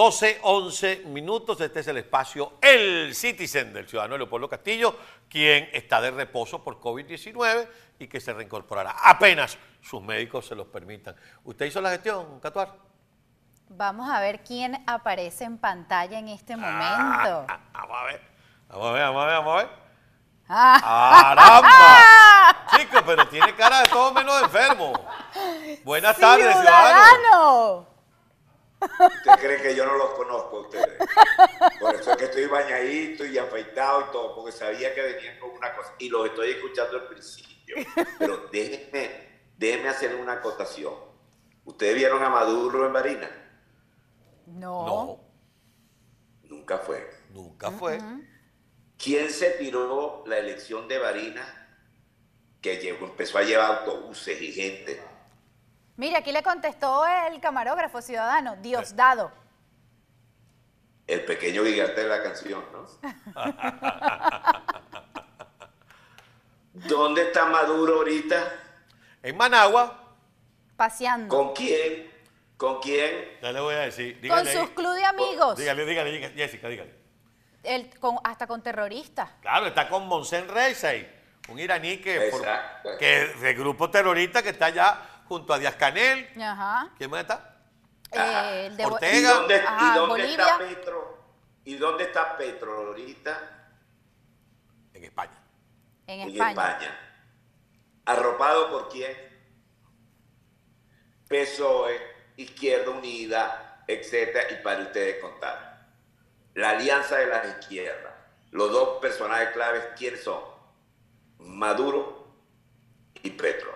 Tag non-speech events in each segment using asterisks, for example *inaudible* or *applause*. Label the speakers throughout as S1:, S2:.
S1: 12, 11 minutos. Este es el espacio El Citizen del ciudadano Leopoldo Castillo, quien está de reposo por COVID-19 y que se reincorporará apenas sus médicos se los permitan. ¿Usted hizo la gestión, Catuar?
S2: Vamos a ver quién aparece en pantalla en este momento.
S1: Ah, vamos a ver, vamos a ver, vamos a ver, vamos a ver.
S2: Ah.
S1: ¡Caramba! *laughs* Chicos, pero tiene cara de todo menos enfermo. Buenas tardes, ciudadano.
S2: ¡Ciudadano!
S3: ¿Usted cree que yo no los conozco a ustedes? Por eso es que estoy bañadito y afeitado y todo, porque sabía que venían con una cosa. Y los estoy escuchando al principio. Pero déjenme, déjenme hacer una acotación. ¿Ustedes vieron a Maduro en Marina?
S2: No.
S1: No,
S3: Nunca fue.
S1: nunca fue.
S3: ¿Quién se tiró la elección de Barinas que llegó, empezó a llevar autobuses y gente?
S2: Mira, aquí le contestó el camarógrafo ciudadano, Diosdado.
S3: El pequeño gigante de la canción, ¿no? *laughs* ¿Dónde está Maduro ahorita?
S1: En Managua,
S2: Paseando.
S3: ¿Con quién? ¿Con quién?
S1: ya le voy a decir.
S2: Con sus club de amigos.
S1: Dígale, dígale, dígale, Jessica, dígale.
S2: El- con- hasta con terroristas.
S1: Claro, está con Monsen Reisei, un iraní que, por-
S3: Exacto.
S1: que de grupo terrorista que está allá junto a Díaz Canel.
S2: Ajá.
S1: ¿Quién más está?
S2: Eh, el de Bo-
S1: Ortega.
S3: ¿Y dónde, y
S2: Ajá,
S3: dónde
S2: Bolivia.
S3: está Petro? ¿Y dónde está Petro ahorita?
S1: En España.
S2: En
S3: En
S2: España.
S3: España. ¿Arropado por quién? PSOE, Izquierda Unida, etcétera, y para ustedes contar. La alianza de las izquierdas. Los dos personajes claves, ¿quiénes son? Maduro y Petro.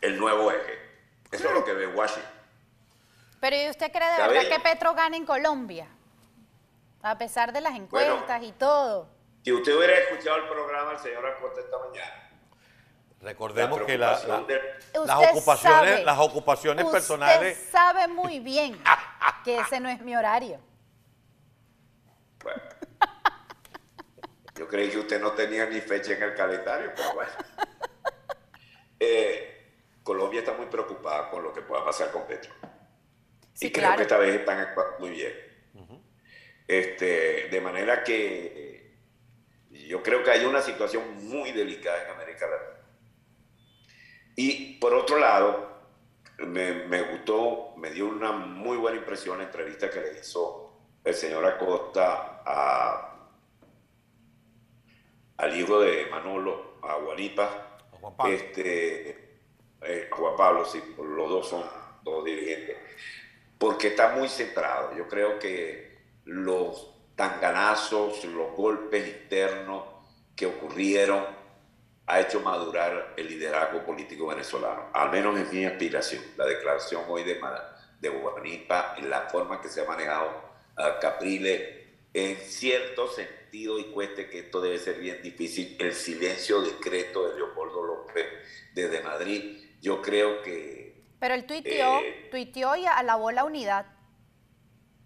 S3: El nuevo eje. Eso es lo que ve Washington.
S2: Pero ¿y usted cree de verdad que Petro gana en Colombia? A pesar de las encuestas
S3: Bueno.
S2: y todo.
S3: Si usted hubiera escuchado el programa del señor Acosta esta mañana,
S1: Recordemos que la-
S3: preocupación
S1: la-
S3: de-
S1: las ocupaciones,
S2: sabe,
S1: las ocupaciones
S2: usted
S1: personales.
S2: sabe muy bien *laughs* que ese no es mi horario.
S3: Bueno. Yo creí que usted no tenía ni fecha en el calendario, pero bueno. *laughs* Eh, Colombia está muy preocupada con lo que pueda pasar con Petro.
S2: Sí,
S3: y creo
S2: claro.
S3: que esta vez están actuando muy bien. este, de manera que yo creo que hay una situación muy delicada en América Latina. Y por otro lado, me, me gustó, me dio una muy buena impresión la entrevista que le hizo el señor Acosta a, al hijo de Manolo, a Guanipa,
S1: Juan Pablo.
S3: este, eh, Juan Pablo, sí, los dos son dos dirigentes, porque está muy centrado. Yo creo que los tanganazos, los golpes internos que ocurrieron, ha hecho madurar el liderazgo político venezolano, al menos es mi aspiración. La declaración hoy de, de Guanipa, en la forma que se ha manejado a Capriles, en cierto sentido, y cueste que esto debe ser bien difícil, el silencio discreto de Leopoldo López desde Madrid, yo creo que
S2: Pero él tuiteó,
S3: Eh.
S2: tuiteó y alabó la unidad.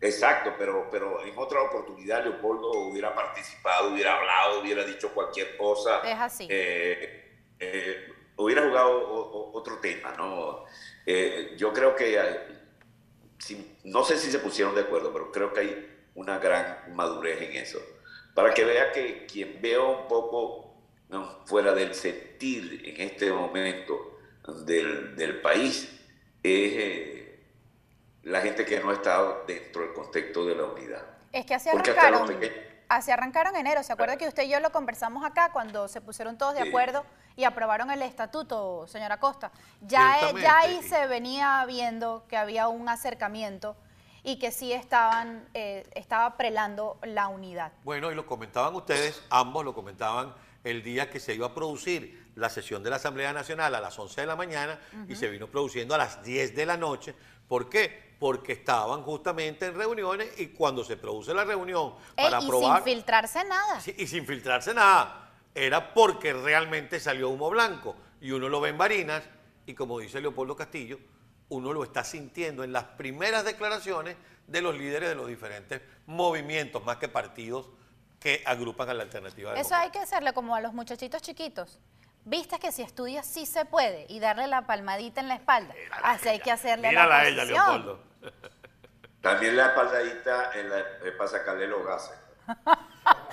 S3: Exacto, pero, pero en otra oportunidad Leopoldo hubiera participado, hubiera hablado, hubiera dicho cualquier cosa.
S2: Es así.
S3: Eh, eh, hubiera jugado o- o- otro tema, ¿no? Eh, yo creo que, si- no sé si se pusieron de acuerdo, pero creo que hay una gran madurez en eso. Para que vea que quien veo un poco ¿no? fuera del sentir en este momento del, del país es... eh, la gente que no ha estado dentro del contexto de la unidad.
S2: Es que así arrancaron,
S3: pequeños-
S2: así arrancaron enero. ¿Se acuerda que usted y yo lo conversamos acá cuando se pusieron todos de acuerdo y aprobaron el estatuto, señora Costa? Ya, eh, ya ahí se venía viendo que había un acercamiento y que sí estaban, eh, estaba prelando la unidad.
S1: Bueno, y lo comentaban ustedes, ambos lo comentaban el día que se iba a producir la sesión de la Asamblea Nacional a las 11 de la mañana y se vino produciendo a las 10 de la noche. ¿Por qué? Porque estaban justamente en reuniones y cuando se produce la reunión
S2: Ey,
S1: para
S2: y
S1: aprobar...
S2: sin filtrarse nada.
S1: Y sin filtrarse nada. Era porque realmente salió humo blanco. Y uno lo ve en Barinas, y como dice Leopoldo Castillo, uno lo está sintiendo en las primeras declaraciones de los líderes de los diferentes movimientos, más que partidos que agrupan a la alternativa.
S2: Eso hay que hacerle como a los muchachitos chiquitos. Viste que si estudias sí se puede y darle la palmadita en la espalda. Así hay que hacerle a
S1: Mírala
S2: la
S1: a ella. Leopoldo.
S3: También la espaldadita en la, es para sacarle los gases. *laughs*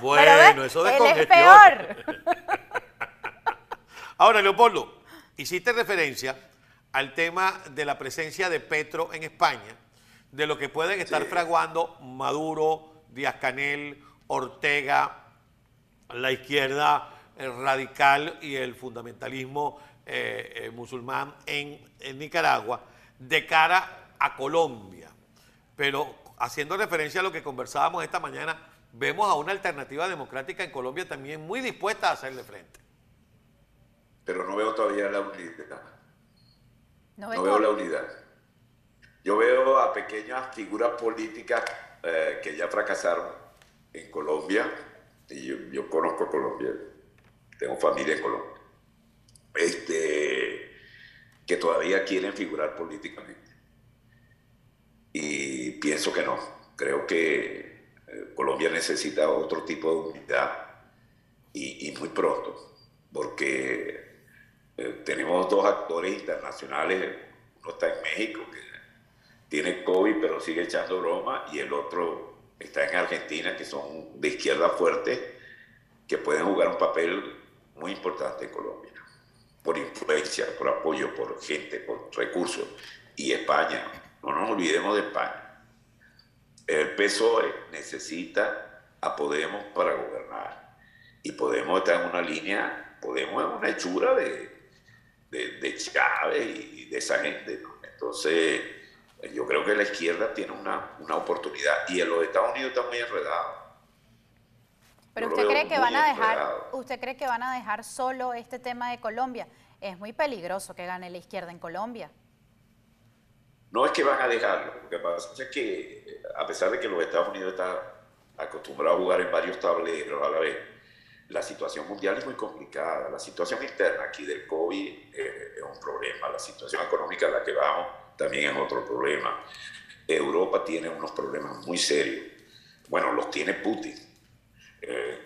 S1: Bueno, eso de
S2: es
S1: congestión.
S2: peor. *laughs*
S1: Ahora, Leopoldo, hiciste referencia al tema de la presencia de Petro en España, de lo que pueden estar
S3: Sí.
S1: fraguando Maduro, Díaz Canel, Ortega, la izquierda radical y el fundamentalismo eh, eh, musulmán en, en Nicaragua de cara a Colombia. Pero haciendo referencia a lo que conversábamos esta mañana, vemos a una alternativa democrática en Colombia también muy dispuesta a hacerle frente.
S3: Pero no veo todavía la unidad.
S2: No ve
S3: No veo la unidad. Yo veo a pequeñas figuras políticas eh, que ya fracasaron en Colombia. Y yo, conozco Colombia, tengo familia en Colombia. Este, que todavía quieren figurar políticamente. Y pienso que no. Creo que eh, Colombia necesita otro tipo de unidad y, y muy pronto, porque eh, tenemos dos actores internacionales, uno está en México, que tiene COVID pero sigue echando broma, y el otro está en Argentina, que son de izquierda fuerte, que pueden jugar un papel muy importante en Colombia, por influencia, por apoyo, por gente, por recursos, y España, no nos olvidemos de España. El PSOE necesita a Podemos para gobernar, y Podemos está en una línea, Podemos es una hechura de, de, de Chávez y de esa gente. ¿no? Entonces, yo creo que la izquierda tiene una, una oportunidad y en los Estados Unidos está muy enredado.
S2: Pero
S3: Yo
S2: usted cree que van a dejar,
S3: enredado.
S2: usted cree que van a dejar solo este tema de Colombia. Es muy peligroso que gane la izquierda en Colombia.
S3: No es que van a dejarlo, lo que pasa es que eh, a pesar de que los Estados Unidos están acostumbrados a jugar en varios tableros a la vez, la situación mundial es muy complicada. La situación interna aquí del COVID eh, es un problema, la situación económica a la que vamos también es otro problema. Europa tiene unos problemas muy serios. Bueno, los tiene Putin. Eh,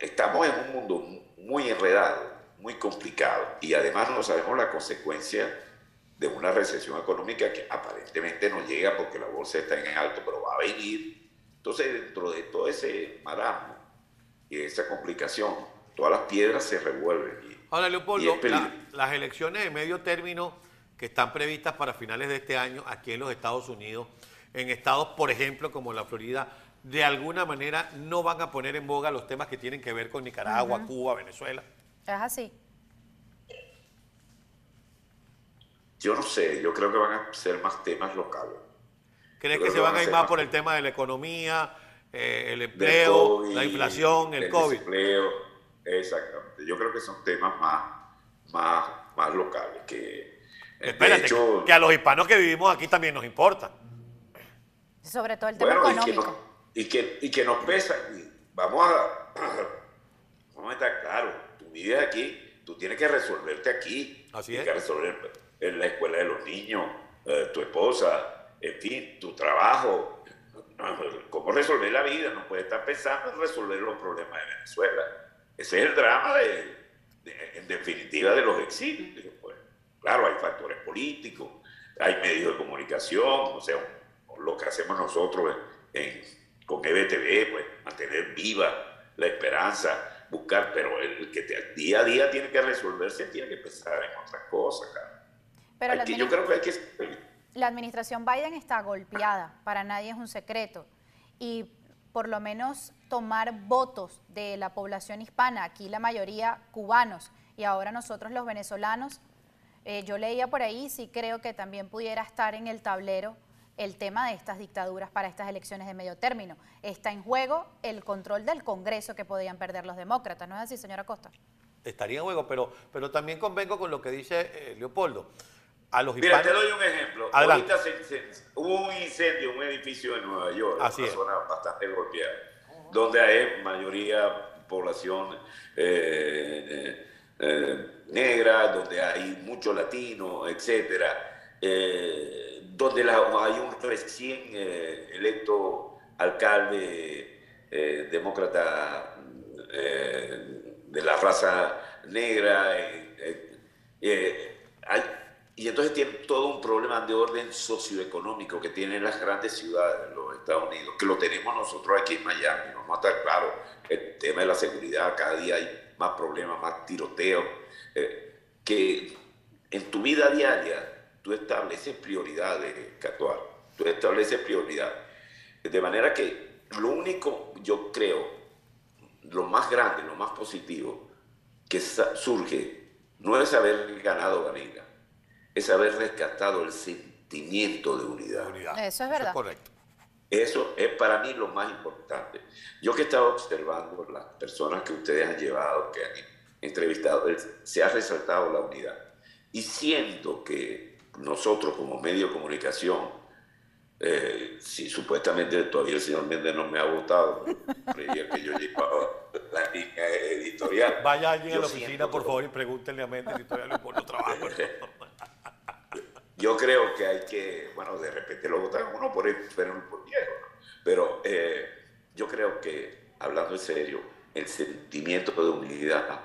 S3: estamos en un mundo muy enredado, muy complicado y además no sabemos la consecuencia de una recesión económica que aparentemente no llega porque la bolsa está en alto, pero va a venir. Entonces, dentro de todo ese marasmo y esa complicación, todas las piedras se revuelven. y-
S1: Ahora, Leopoldo, la- las elecciones de medio término que están previstas para finales de este año aquí en los Estados Unidos, en estados, por ejemplo, como la Florida, de alguna manera no van a poner en boga los temas que tienen que ver con Nicaragua, Cuba, Venezuela.
S2: Es así.
S3: Yo no sé, yo creo que van a ser más temas locales.
S1: ¿Crees que se van
S3: van a
S1: ir más por el tema de la economía, eh, el empleo,
S3: COVID,
S1: la inflación, el
S3: del
S1: COVID?
S3: desempleo. Exactamente. Yo creo que son temas más, más, más locales que...
S1: Espérate,
S3: hecho,
S1: que a los hispanos que vivimos aquí también nos importa.
S2: Sobre todo el tema
S3: bueno, y que,
S2: económico.
S3: nos, y, que, y que nos pesa. Vamos a, *clears throat* vamos a estar claros. Tú vives aquí, tú tienes que resolverte aquí.
S1: Así
S3: tienes
S1: es.
S3: que resolver en la escuela de los niños, eh, tu esposa, en fin, tu trabajo. ¿Cómo resolver la vida? No puedes estar pensando en resolver los problemas de Venezuela. Ese es el drama, de, de- en definitiva, de los exilios. Pues. Claro, hay factores políticos, hay medios de comunicación, o sea, lo que hacemos nosotros en- con EBTV, pues mantener viva la esperanza, buscar, pero el que te- día a día tiene que resolverse, tiene que pensar en otras cosas. cara.
S2: Pero la
S3: que- yo creo que hay que...
S2: la administración Biden está golpeada, para nadie es un secreto. Y por lo menos tomar votos de la población hispana, aquí la mayoría cubanos y ahora nosotros los venezolanos, eh, yo leía por ahí, sí creo que también pudiera estar en el tablero el tema de estas dictaduras para estas elecciones de medio término. Está en juego el control del Congreso que podían perder los demócratas, ¿no es así, señora Costa?
S1: Estaría en juego, pero, pero también convengo con lo que dice eh, Leopoldo. A los
S3: Mira,
S1: hispanos.
S3: te doy un ejemplo.
S1: Adelante.
S3: Ahorita se- se- hubo un incendio en un edificio en Nueva York,
S1: Así
S3: una
S1: es.
S3: zona bastante golpeada, donde hay mayoría población eh, eh, negra, donde hay mucho latino, etcétera, eh, donde hay un recién eh, electo alcalde eh, demócrata de la raza negra. hay- y entonces tiene todo un problema de orden socioeconómico que tienen las grandes ciudades Estados Unidos, que lo tenemos nosotros aquí en Miami. Vamos a estar claro, el tema de la seguridad, cada día hay más problemas, más tiroteos, eh, que en tu vida diaria tú estableces prioridades, Catuar, tú estableces prioridades. De manera que lo único, yo creo, lo más grande, lo más positivo que surge, no es haber ganado Vanilla, es haber rescatado el sentimiento de unidad.
S2: Eso es verdad. Eso
S1: correcto.
S3: Eso es para mí lo más importante. Yo que estaba observando las personas que ustedes han llevado, que han entrevistado, se ha resaltado la unidad. Y siento que nosotros como medio de comunicación, eh, si supuestamente todavía el señor Méndez no me ha votado, creía que yo llevaba la línea editorial.
S1: Vaya allí a la oficina, por favor, y pregúntenle a Méndez si todavía le pone trabajo. *laughs*
S3: Yo creo que hay que, bueno, de repente lo votan uno por, pero por viejo, pero eh, yo creo que, hablando en serio, el sentimiento de unidad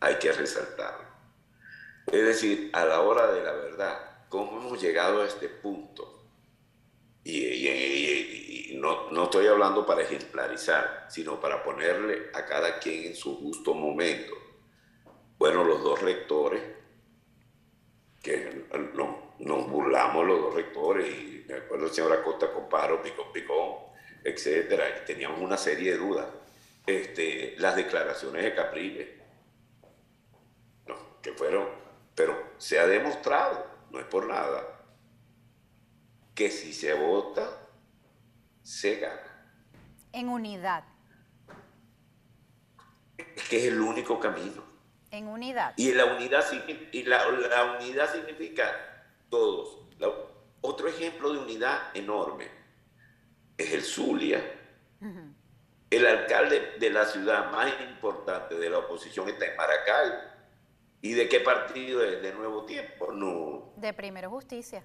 S3: hay que resaltarlo. Es decir, a la hora de la verdad, cómo hemos llegado a este punto. Y, no, no, estoy hablando para ejemplarizar, sino para ponerle a cada quien en su justo momento. Bueno, los dos rectores que nos burlamos los dos rectores, y me acuerdo el señor Acosta con Paro, Picón Picón, etcétera, y teníamos una serie de dudas. Este, las declaraciones de Capriles, que fueron, pero se ha demostrado, no es por nada, que si se vota, se gana.
S2: En unidad.
S3: Es que es el único camino.
S2: En unidad.
S3: Y la unidad, y la, unidad significa todos. otro ejemplo de unidad enorme es el Zulia. El alcalde de la ciudad más importante de la oposición está en Maracay. ¿Y de qué partido es? ¿De Nuevo Tiempo? No.
S2: De Primero Justicia.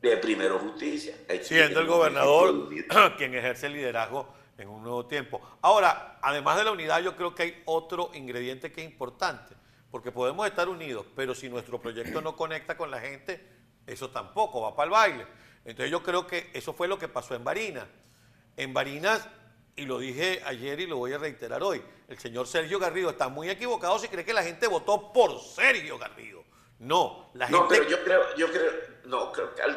S3: De Primero Justicia.
S1: Siendo el gobernador *clears throat* quien ejerce el liderazgo en un nuevo tiempo. Ahora, además de la unidad, yo creo que hay otro ingrediente que es importante, porque podemos estar unidos, pero si nuestro proyecto no conecta con la gente, eso tampoco va para el baile. Entonces yo creo que eso fue lo que pasó en Barinas. En Barinas, y lo dije ayer y lo voy a reiterar hoy, el señor Sergio Garrido está muy equivocado si cree que la gente votó por Sergio Garrido. No, la gente...
S3: No, pero yo creo, yo creo, no,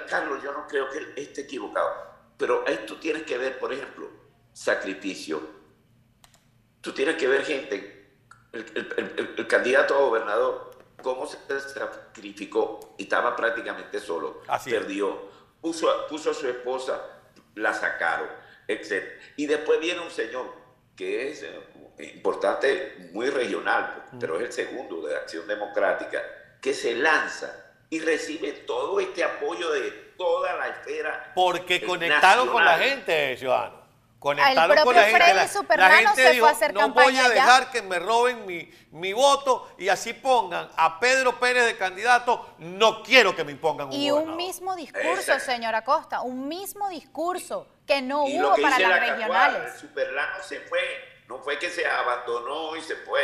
S3: Carlos, yo no creo que él esté equivocado. Pero esto tiene que ver, por ejemplo, sacrificio. Tú tienes que ver gente, el, candidato a gobernador, cómo se sacrificó y estaba prácticamente solo. Perdió. Puso, puso a su esposa, la sacaron, etc. Y después viene un señor que es eh, importante, muy regional, pero es el segundo de Acción Democrática, que se lanza y recibe todo este apoyo de toda la esfera.
S1: Porque conectaron con la gente, ciudadano
S2: conectaron con la gente. la, gente dijo,
S1: no voy a dejar que me roben mi, mi, voto y así pongan a Pedro Pérez de candidato, no quiero que me impongan un
S2: Y un mismo discurso, señora Costa, un mismo discurso que no hubo para las regionales.
S3: el superlano se fue, no fue que se abandonó y se fue.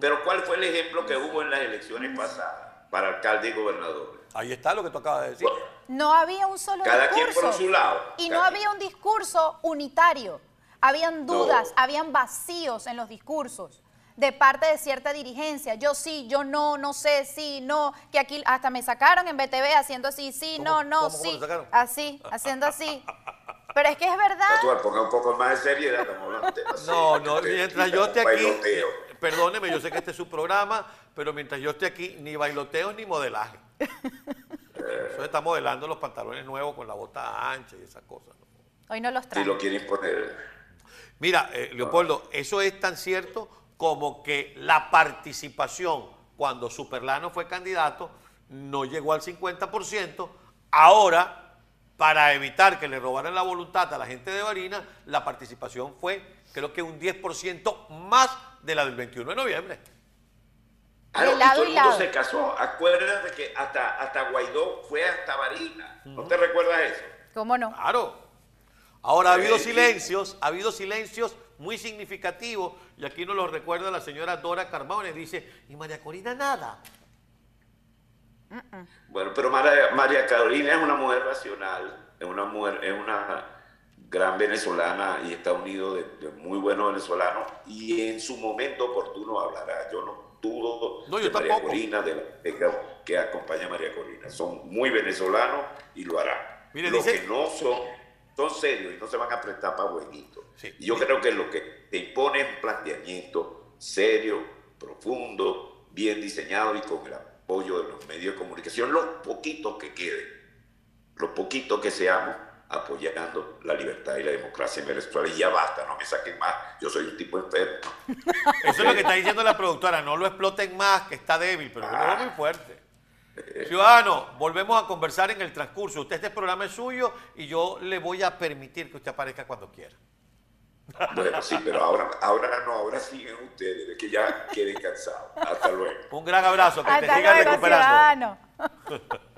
S3: Pero ¿cuál fue el ejemplo que hubo en las elecciones pasadas para alcalde y gobernador?
S1: Ahí está lo que tú acabas de decir.
S2: No había un solo
S3: Cada
S2: discurso.
S3: Quien por su lado.
S2: Y no había un discurso unitario. Habían dudas, habían vacíos en los discursos de parte de cierta dirigencia. Yo sí, yo no, no sé, sí, no. Que aquí hasta me sacaron en BTV haciendo así, sí, no, no, sí. así, haciendo así. Pero es que es verdad.
S3: ponga un poco más de seriedad.
S1: No, no, mientras yo esté aquí, perdóneme, yo sé que este es su programa, pero mientras yo esté aquí, ni bailoteo ni modelaje. Eso está modelando los pantalones nuevos con la bota ancha y esas cosas.
S2: Hoy no los trae.
S3: Si lo quieren poner.
S1: Mira, eh, Leopoldo, eso es tan cierto como que la participación cuando Superlano fue candidato no llegó al 50%. Ahora, para evitar que le robaran la voluntad a la gente de Barina, la participación fue creo que un 10% más de la del 21 de noviembre.
S3: Claro, y todo el mundo se casó. Acuérdate que hasta, hasta Guaidó fue hasta Barina. ¿No te recuerdas eso?
S2: ¿Cómo no?
S1: Claro. Ahora ha habido silencios, ha habido silencios muy significativos, y aquí nos lo recuerda la señora Dora Carmones, dice, y María Corina nada.
S3: Bueno, pero María, María Carolina es una mujer racional, es una mujer, es una gran venezolana y está unido de, de muy buenos venezolanos y en su momento oportuno hablará. Yo no dudo
S1: No,
S3: de María
S1: tampoco.
S3: Corina, de la beca que acompaña a María Corina. Son muy venezolanos y lo harán.
S1: Mire,
S3: Los
S1: dice-
S3: que no son, son serios y no se van a prestar para jueguitos.
S1: Sí.
S3: Y yo creo que lo que te impone es un planteamiento serio, profundo, bien diseñado y con el apoyo de los medios de comunicación, los poquitos que queden, los poquitos que seamos apoyando la libertad y la democracia en Venezuela. Y ya basta, no me saquen más, yo soy un tipo enfermo. *laughs*
S1: Eso es lo que está diciendo la productora. No lo exploten más, que está débil, pero que lo veo muy fuerte. Ciudadano, volvemos a conversar en el transcurso. Usted este programa es suyo y yo le voy a permitir que usted aparezca cuando quiera.
S3: Bueno, sí, pero ahora, ahora no, ahora siguen ustedes, de que ya queden cansados. Hasta luego.
S1: Un gran abrazo, que te
S2: Hasta
S1: sigas
S2: luego,
S1: recuperando.
S2: ciudadano. *laughs*